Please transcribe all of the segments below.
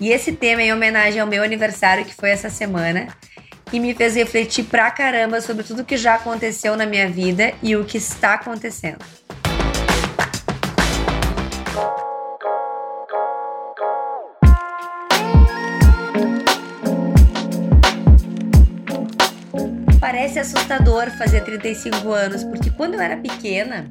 E esse tema é em homenagem ao meu aniversário, que foi essa semana, e me fez refletir pra caramba sobre tudo que já aconteceu na minha vida e o que está acontecendo. Parece assustador fazer 35 anos, porque quando eu era pequena,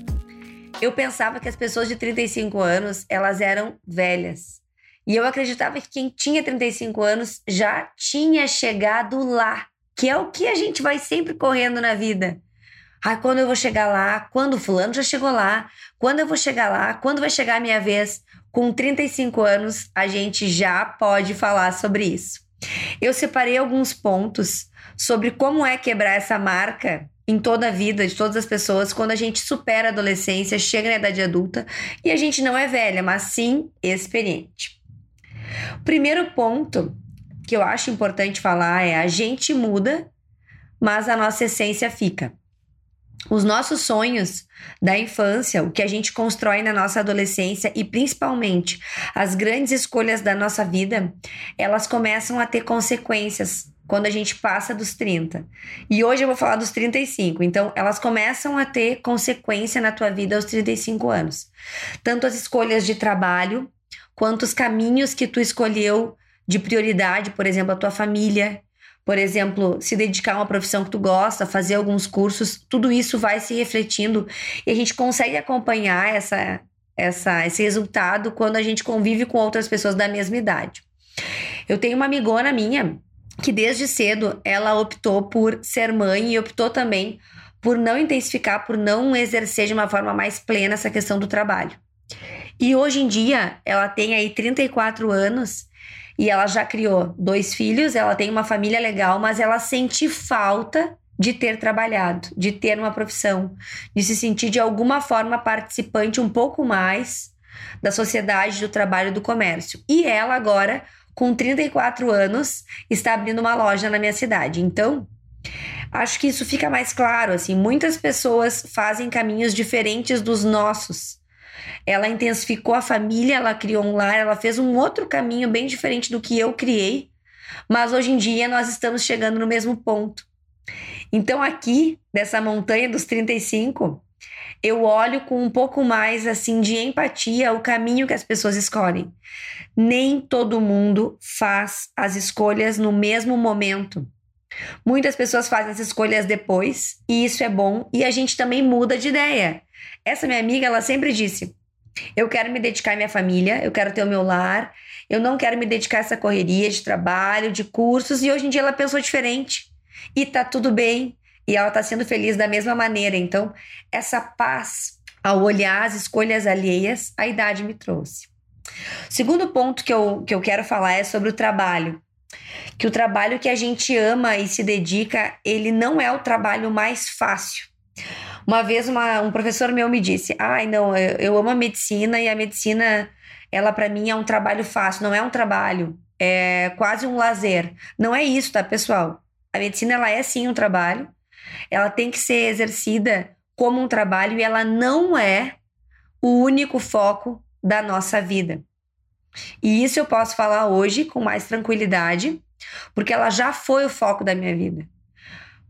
eu pensava que as pessoas de 35 anos, elas eram velhas. E eu acreditava que quem tinha 35 anos já tinha chegado lá, que é o que a gente vai sempre correndo na vida. Ah, quando eu vou chegar lá? Quando o fulano já chegou lá? Quando eu vou chegar lá? Quando vai chegar a minha vez? Com 35 anos, a gente já pode falar sobre isso. Eu separei alguns pontos sobre como é quebrar essa marca em toda a vida de todas as pessoas quando a gente supera a adolescência, chega na idade adulta e a gente não é velha, mas sim experiente. Primeiro ponto que eu acho importante falar é a gente muda, mas a nossa essência fica. Os nossos sonhos da infância, o que a gente constrói na nossa adolescência e principalmente as grandes escolhas da nossa vida, elas começam a ter consequências quando a gente passa dos 30. E hoje eu vou falar dos 35. Então, elas começam a ter consequência na tua vida aos 35 anos. Tanto as escolhas de trabalho, quanto os caminhos que tu escolheu de prioridade, por exemplo, a tua família, por exemplo, se dedicar a uma profissão que tu gosta, fazer alguns cursos, tudo isso vai se refletindo e a gente consegue acompanhar essa, essa, esse resultado quando a gente convive com outras pessoas da mesma idade. Eu tenho uma amigona minha que desde cedo ela optou por ser mãe e optou também por não intensificar, por não exercer de uma forma mais plena essa questão do trabalho. E hoje em dia, ela tem aí 34 anos e ela já criou dois filhos, ela tem uma família legal, mas ela sente falta de ter trabalhado, de ter uma profissão, de se sentir de alguma forma participante um pouco mais da sociedade do trabalho do comércio. E ela agora, com 34 anos, está abrindo uma loja na minha cidade. Então, acho que isso fica mais claro, assim, muitas pessoas fazem caminhos diferentes dos nossos ela intensificou a família, ela criou um lar, ela fez um outro caminho bem diferente do que eu criei, mas hoje em dia nós estamos chegando no mesmo ponto. Então, aqui, dessa montanha dos 35, eu olho com um pouco mais assim de empatia o caminho que as pessoas escolhem. Nem todo mundo faz as escolhas no mesmo momento. Muitas pessoas fazem as escolhas depois, e isso é bom, e a gente também muda de ideia. Essa minha amiga, ela sempre disse: eu quero me dedicar à minha família, eu quero ter o meu lar, eu não quero me dedicar a essa correria de trabalho, de cursos, e hoje em dia ela pensou diferente. E tá tudo bem, e ela tá sendo feliz da mesma maneira. Então, essa paz ao olhar as escolhas alheias, a idade me trouxe. Segundo ponto que eu, que eu quero falar é sobre o trabalho. Que o trabalho que a gente ama e se dedica, ele não é o trabalho mais fácil. Uma vez uma, um professor meu me disse: "Ai, não, eu, eu amo a medicina e a medicina ela para mim é um trabalho fácil, não é um trabalho, é quase um lazer". Não é isso, tá, pessoal? A medicina ela é sim um trabalho. Ela tem que ser exercida como um trabalho e ela não é o único foco da nossa vida. E isso eu posso falar hoje com mais tranquilidade, porque ela já foi o foco da minha vida.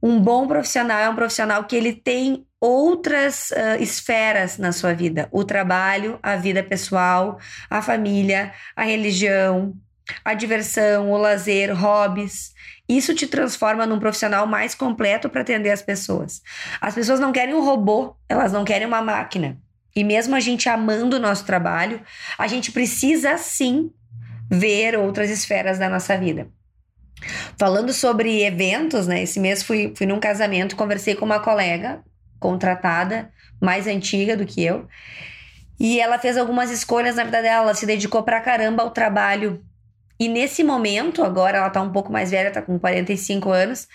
Um bom profissional é um profissional que ele tem outras uh, esferas na sua vida: o trabalho, a vida pessoal, a família, a religião, a diversão, o lazer, hobbies. Isso te transforma num profissional mais completo para atender as pessoas. As pessoas não querem um robô, elas não querem uma máquina. E mesmo a gente amando o nosso trabalho, a gente precisa sim ver outras esferas da nossa vida. Falando sobre eventos, né? Esse mês fui, fui num casamento, conversei com uma colega contratada, mais antiga do que eu. E ela fez algumas escolhas na vida dela, ela se dedicou pra caramba ao trabalho. E nesse momento, agora ela tá um pouco mais velha, tá com 45 anos,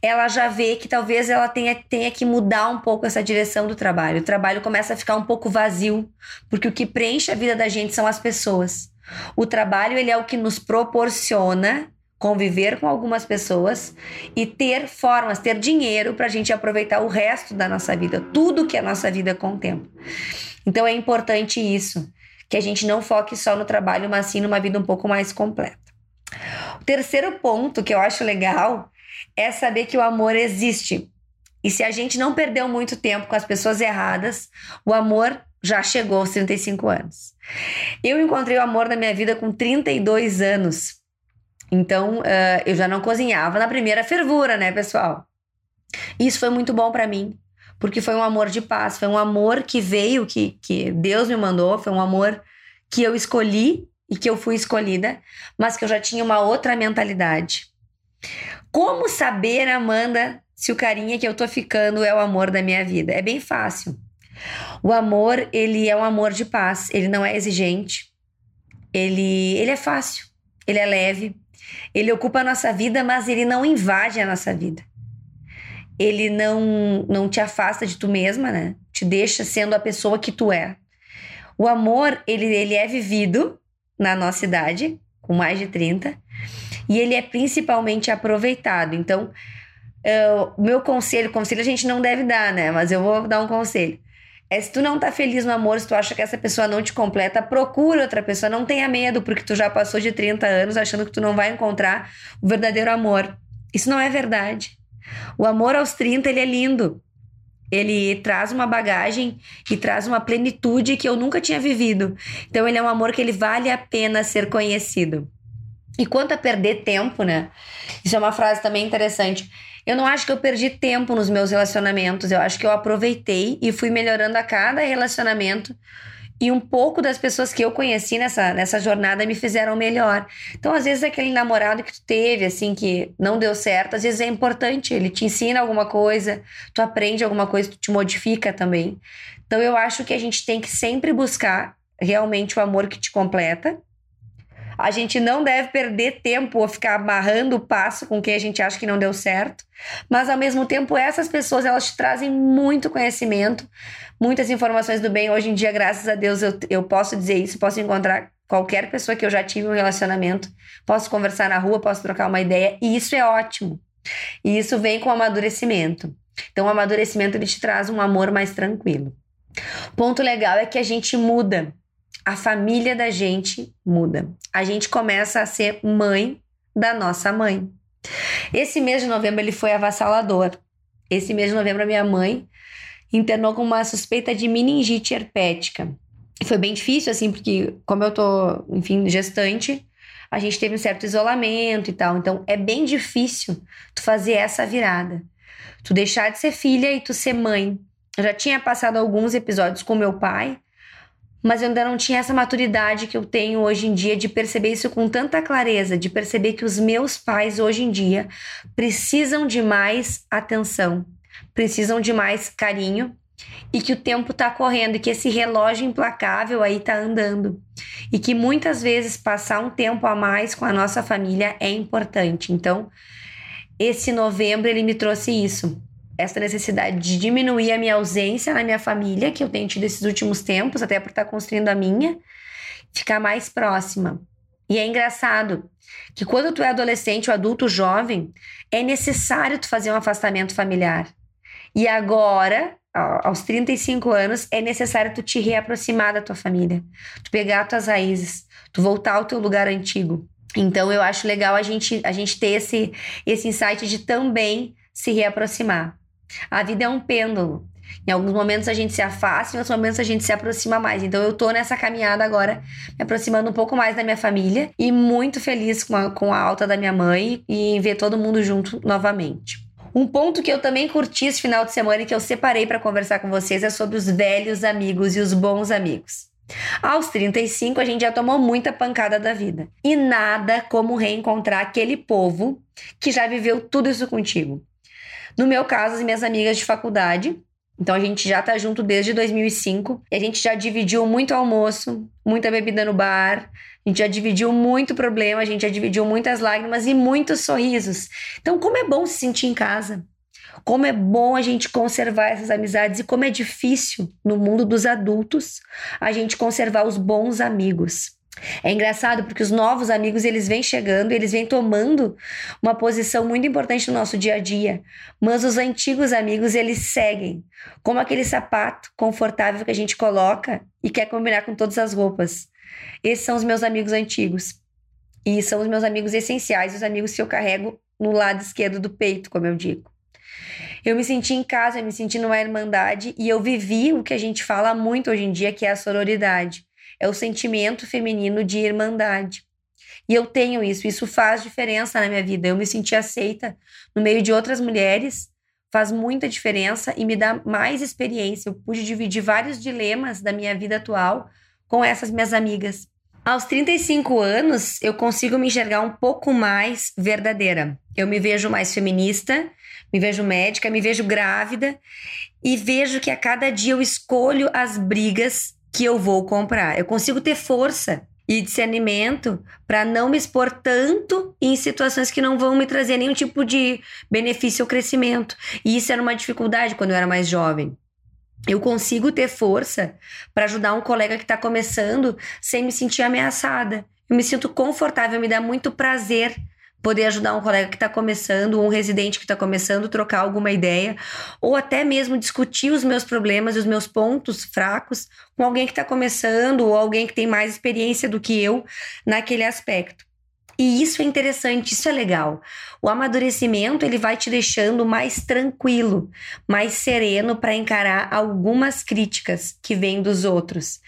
ela já vê que talvez ela tenha, tenha que mudar um pouco essa direção do trabalho. O trabalho começa a ficar um pouco vazio, porque o que preenche a vida da gente são as pessoas. O trabalho ele é o que nos proporciona conviver com algumas pessoas e ter formas, ter dinheiro para a gente aproveitar o resto da nossa vida, tudo que a nossa vida contempla. Então é importante isso, que a gente não foque só no trabalho, mas sim numa vida um pouco mais completa. O terceiro ponto que eu acho legal é saber que o amor existe. E se a gente não perdeu muito tempo com as pessoas erradas, o amor já chegou aos 35 anos. Eu encontrei o amor na minha vida com 32 anos. Então, uh, eu já não cozinhava na primeira fervura, né, pessoal? Isso foi muito bom para mim, porque foi um amor de paz, foi um amor que veio, que, que Deus me mandou, foi um amor que eu escolhi e que eu fui escolhida, mas que eu já tinha uma outra mentalidade. Como saber, Amanda, se o carinha que eu tô ficando é o amor da minha vida? É bem fácil. O amor, ele é um amor de paz, ele não é exigente, ele, ele é fácil, ele é leve, ele ocupa a nossa vida, mas ele não invade a nossa vida. Ele não, não te afasta de tu mesma, né? Te deixa sendo a pessoa que tu é. O amor, ele, ele é vivido na nossa idade, com mais de 30, e ele é principalmente aproveitado. Então, o uh, meu conselho, conselho a gente não deve dar, né? Mas eu vou dar um conselho é se tu não tá feliz no amor, se tu acha que essa pessoa não te completa, procura outra pessoa. Não tenha medo, porque tu já passou de 30 anos achando que tu não vai encontrar o verdadeiro amor. Isso não é verdade. O amor aos 30, ele é lindo. Ele traz uma bagagem e traz uma plenitude que eu nunca tinha vivido. Então, ele é um amor que ele vale a pena ser conhecido. E quanto a perder tempo, né? Isso é uma frase também interessante. Eu não acho que eu perdi tempo nos meus relacionamentos, eu acho que eu aproveitei e fui melhorando a cada relacionamento. E um pouco das pessoas que eu conheci nessa, nessa jornada me fizeram melhor. Então, às vezes, aquele namorado que tu teve, assim, que não deu certo, às vezes é importante. Ele te ensina alguma coisa, tu aprende alguma coisa, tu te modifica também. Então, eu acho que a gente tem que sempre buscar realmente o amor que te completa a gente não deve perder tempo ou ficar amarrando o passo com quem a gente acha que não deu certo. Mas ao mesmo tempo, essas pessoas elas te trazem muito conhecimento, muitas informações do bem. Hoje em dia, graças a Deus, eu, eu posso dizer isso, posso encontrar qualquer pessoa que eu já tive um relacionamento, posso conversar na rua, posso trocar uma ideia, e isso é ótimo. E isso vem com o amadurecimento. Então, o amadurecimento ele te traz um amor mais tranquilo. Ponto legal é que a gente muda a família da gente muda. A gente começa a ser mãe da nossa mãe. Esse mês de novembro ele foi avassalador. Esse mês de novembro a minha mãe internou com uma suspeita de meningite herpética. Foi bem difícil assim, porque como eu tô, enfim, gestante, a gente teve um certo isolamento e tal. Então é bem difícil tu fazer essa virada. Tu deixar de ser filha e tu ser mãe. Eu já tinha passado alguns episódios com meu pai, mas eu ainda não tinha essa maturidade que eu tenho hoje em dia de perceber isso com tanta clareza, de perceber que os meus pais hoje em dia precisam de mais atenção, precisam de mais carinho e que o tempo tá correndo e que esse relógio implacável aí tá andando e que muitas vezes passar um tempo a mais com a nossa família é importante. Então, esse novembro ele me trouxe isso essa necessidade de diminuir a minha ausência na minha família, que eu tenho tido esses últimos tempos, até por estar construindo a minha, ficar mais próxima. E é engraçado que quando tu é adolescente ou adulto jovem, é necessário tu fazer um afastamento familiar. E agora, aos 35 anos, é necessário tu te reaproximar da tua família, tu pegar as tuas raízes, tu voltar ao teu lugar antigo. Então eu acho legal a gente, a gente ter esse, esse insight de também se reaproximar. A vida é um pêndulo. Em alguns momentos a gente se afasta, em outros momentos a gente se aproxima mais. Então eu tô nessa caminhada agora, me aproximando um pouco mais da minha família e muito feliz com a, com a alta da minha mãe e em ver todo mundo junto novamente. Um ponto que eu também curti esse final de semana e que eu separei para conversar com vocês é sobre os velhos amigos e os bons amigos. Aos 35, a gente já tomou muita pancada da vida. E nada como reencontrar aquele povo que já viveu tudo isso contigo. No meu caso, as minhas amigas de faculdade, Então a gente já tá junto desde 2005 e a gente já dividiu muito almoço, muita bebida no bar, a gente já dividiu muito problema, a gente já dividiu muitas lágrimas e muitos sorrisos. Então, como é bom se sentir em casa. Como é bom a gente conservar essas amizades e como é difícil no mundo dos adultos a gente conservar os bons amigos. É engraçado porque os novos amigos eles vêm chegando, eles vêm tomando uma posição muito importante no nosso dia a dia, mas os antigos amigos eles seguem, como aquele sapato confortável que a gente coloca e quer combinar com todas as roupas. Esses são os meus amigos antigos e são os meus amigos essenciais, os amigos que eu carrego no lado esquerdo do peito, como eu digo. Eu me senti em casa, eu me senti numa irmandade e eu vivi o que a gente fala muito hoje em dia, que é a sororidade. É o sentimento feminino de irmandade. E eu tenho isso, isso faz diferença na minha vida. Eu me senti aceita no meio de outras mulheres, faz muita diferença e me dá mais experiência. Eu pude dividir vários dilemas da minha vida atual com essas minhas amigas. Aos 35 anos, eu consigo me enxergar um pouco mais verdadeira. Eu me vejo mais feminista, me vejo médica, me vejo grávida e vejo que a cada dia eu escolho as brigas que eu vou comprar. Eu consigo ter força e discernimento para não me expor tanto em situações que não vão me trazer nenhum tipo de benefício ou crescimento. E isso era uma dificuldade quando eu era mais jovem eu consigo ter força para ajudar um colega que está começando sem me sentir ameaçada. Eu me sinto confortável, me dá muito prazer poder ajudar um colega que está começando, um residente que está começando, trocar alguma ideia, ou até mesmo discutir os meus problemas e os meus pontos fracos com alguém que está começando ou alguém que tem mais experiência do que eu naquele aspecto. E isso é interessante, isso é legal. O amadurecimento ele vai te deixando mais tranquilo, mais sereno para encarar algumas críticas que vêm dos outros.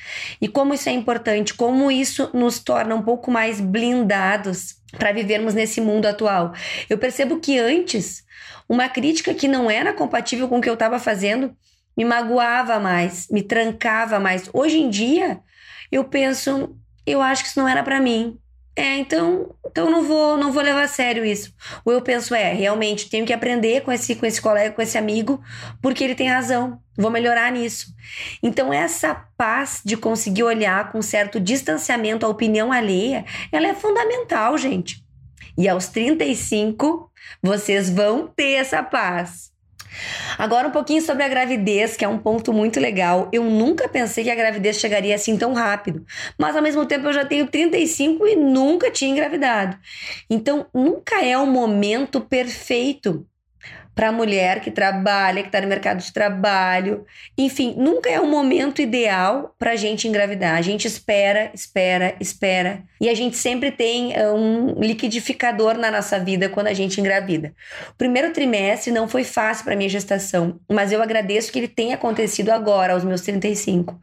E como isso é importante, como isso nos torna um pouco mais blindados para vivermos nesse mundo atual. Eu percebo que antes uma crítica que não era compatível com o que eu estava fazendo me magoava mais, me trancava mais. Hoje em dia, eu penso, eu acho que isso não era para mim é, então, então não vou, não vou levar a sério isso. Ou eu penso, é, realmente tenho que aprender com esse, com esse colega, com esse amigo, porque ele tem razão. Vou melhorar nisso. Então, essa paz de conseguir olhar com certo distanciamento a opinião alheia, ela é fundamental, gente. E aos 35, vocês vão ter essa paz. Agora um pouquinho sobre a gravidez, que é um ponto muito legal. Eu nunca pensei que a gravidez chegaria assim tão rápido, mas ao mesmo tempo eu já tenho 35 e nunca tinha engravidado. Então nunca é o momento perfeito para a mulher que trabalha, que está no mercado de trabalho. Enfim, nunca é o momento ideal para a gente engravidar. A gente espera, espera, espera. E a gente sempre tem uh, um liquidificador na nossa vida quando a gente engravida. O primeiro trimestre não foi fácil para minha gestação, mas eu agradeço que ele tenha acontecido agora, aos meus 35,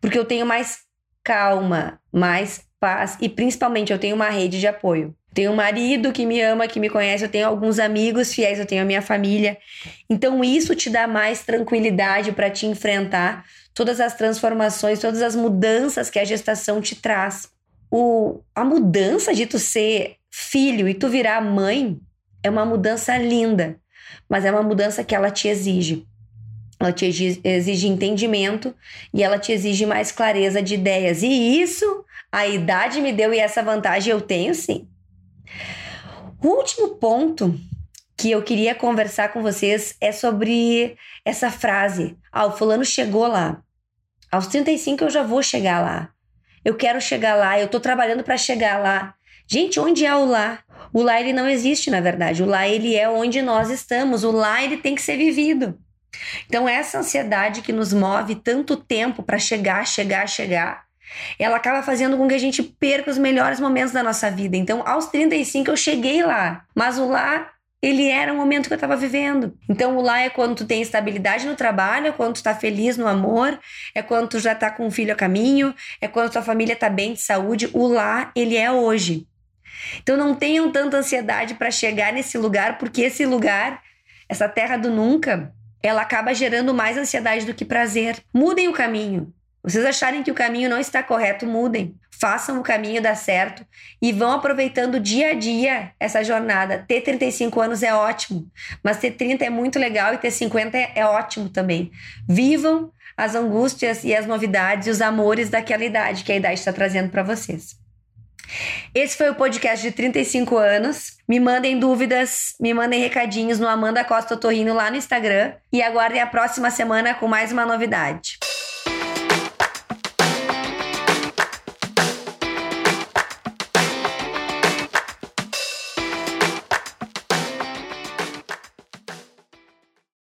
porque eu tenho mais calma, mais paz e principalmente eu tenho uma rede de apoio. Tenho um marido que me ama, que me conhece, eu tenho alguns amigos fiéis, eu tenho a minha família. Então isso te dá mais tranquilidade para te enfrentar todas as transformações, todas as mudanças que a gestação te traz. O, a mudança de tu ser filho e tu virar mãe é uma mudança linda, mas é uma mudança que ela te exige. Ela te exige entendimento e ela te exige mais clareza de ideias. E isso a idade me deu e essa vantagem eu tenho sim. O último ponto que eu queria conversar com vocês é sobre essa frase: Ah, o fulano chegou lá. Aos 35 eu já vou chegar lá. Eu quero chegar lá, eu tô trabalhando para chegar lá. Gente, onde é o lá? O lá ele não existe, na verdade. O lá ele é onde nós estamos. O lá ele tem que ser vivido. Então essa ansiedade que nos move tanto tempo para chegar, chegar, chegar, ela acaba fazendo com que a gente perca os melhores momentos da nossa vida. Então, aos 35 eu cheguei lá, mas o lá ele era o momento que eu estava vivendo. Então, o lá é quando tu tem estabilidade no trabalho, é quando tu tá feliz no amor, é quando tu já tá com um filho a caminho, é quando tua família tá bem de saúde. O lá, ele é hoje. Então, não tenham tanta ansiedade para chegar nesse lugar, porque esse lugar, essa terra do nunca, ela acaba gerando mais ansiedade do que prazer. Mudem o caminho. Vocês acharem que o caminho não está correto, mudem. façam o caminho dar certo e vão aproveitando dia a dia essa jornada. Ter 35 anos é ótimo, mas ter 30 é muito legal e ter 50 é, é ótimo também. Vivam as angústias e as novidades e os amores daquela idade que a idade está trazendo para vocês. Esse foi o podcast de 35 anos. Me mandem dúvidas, me mandem recadinhos no Amanda Costa Torrino lá no Instagram e aguardem a próxima semana com mais uma novidade.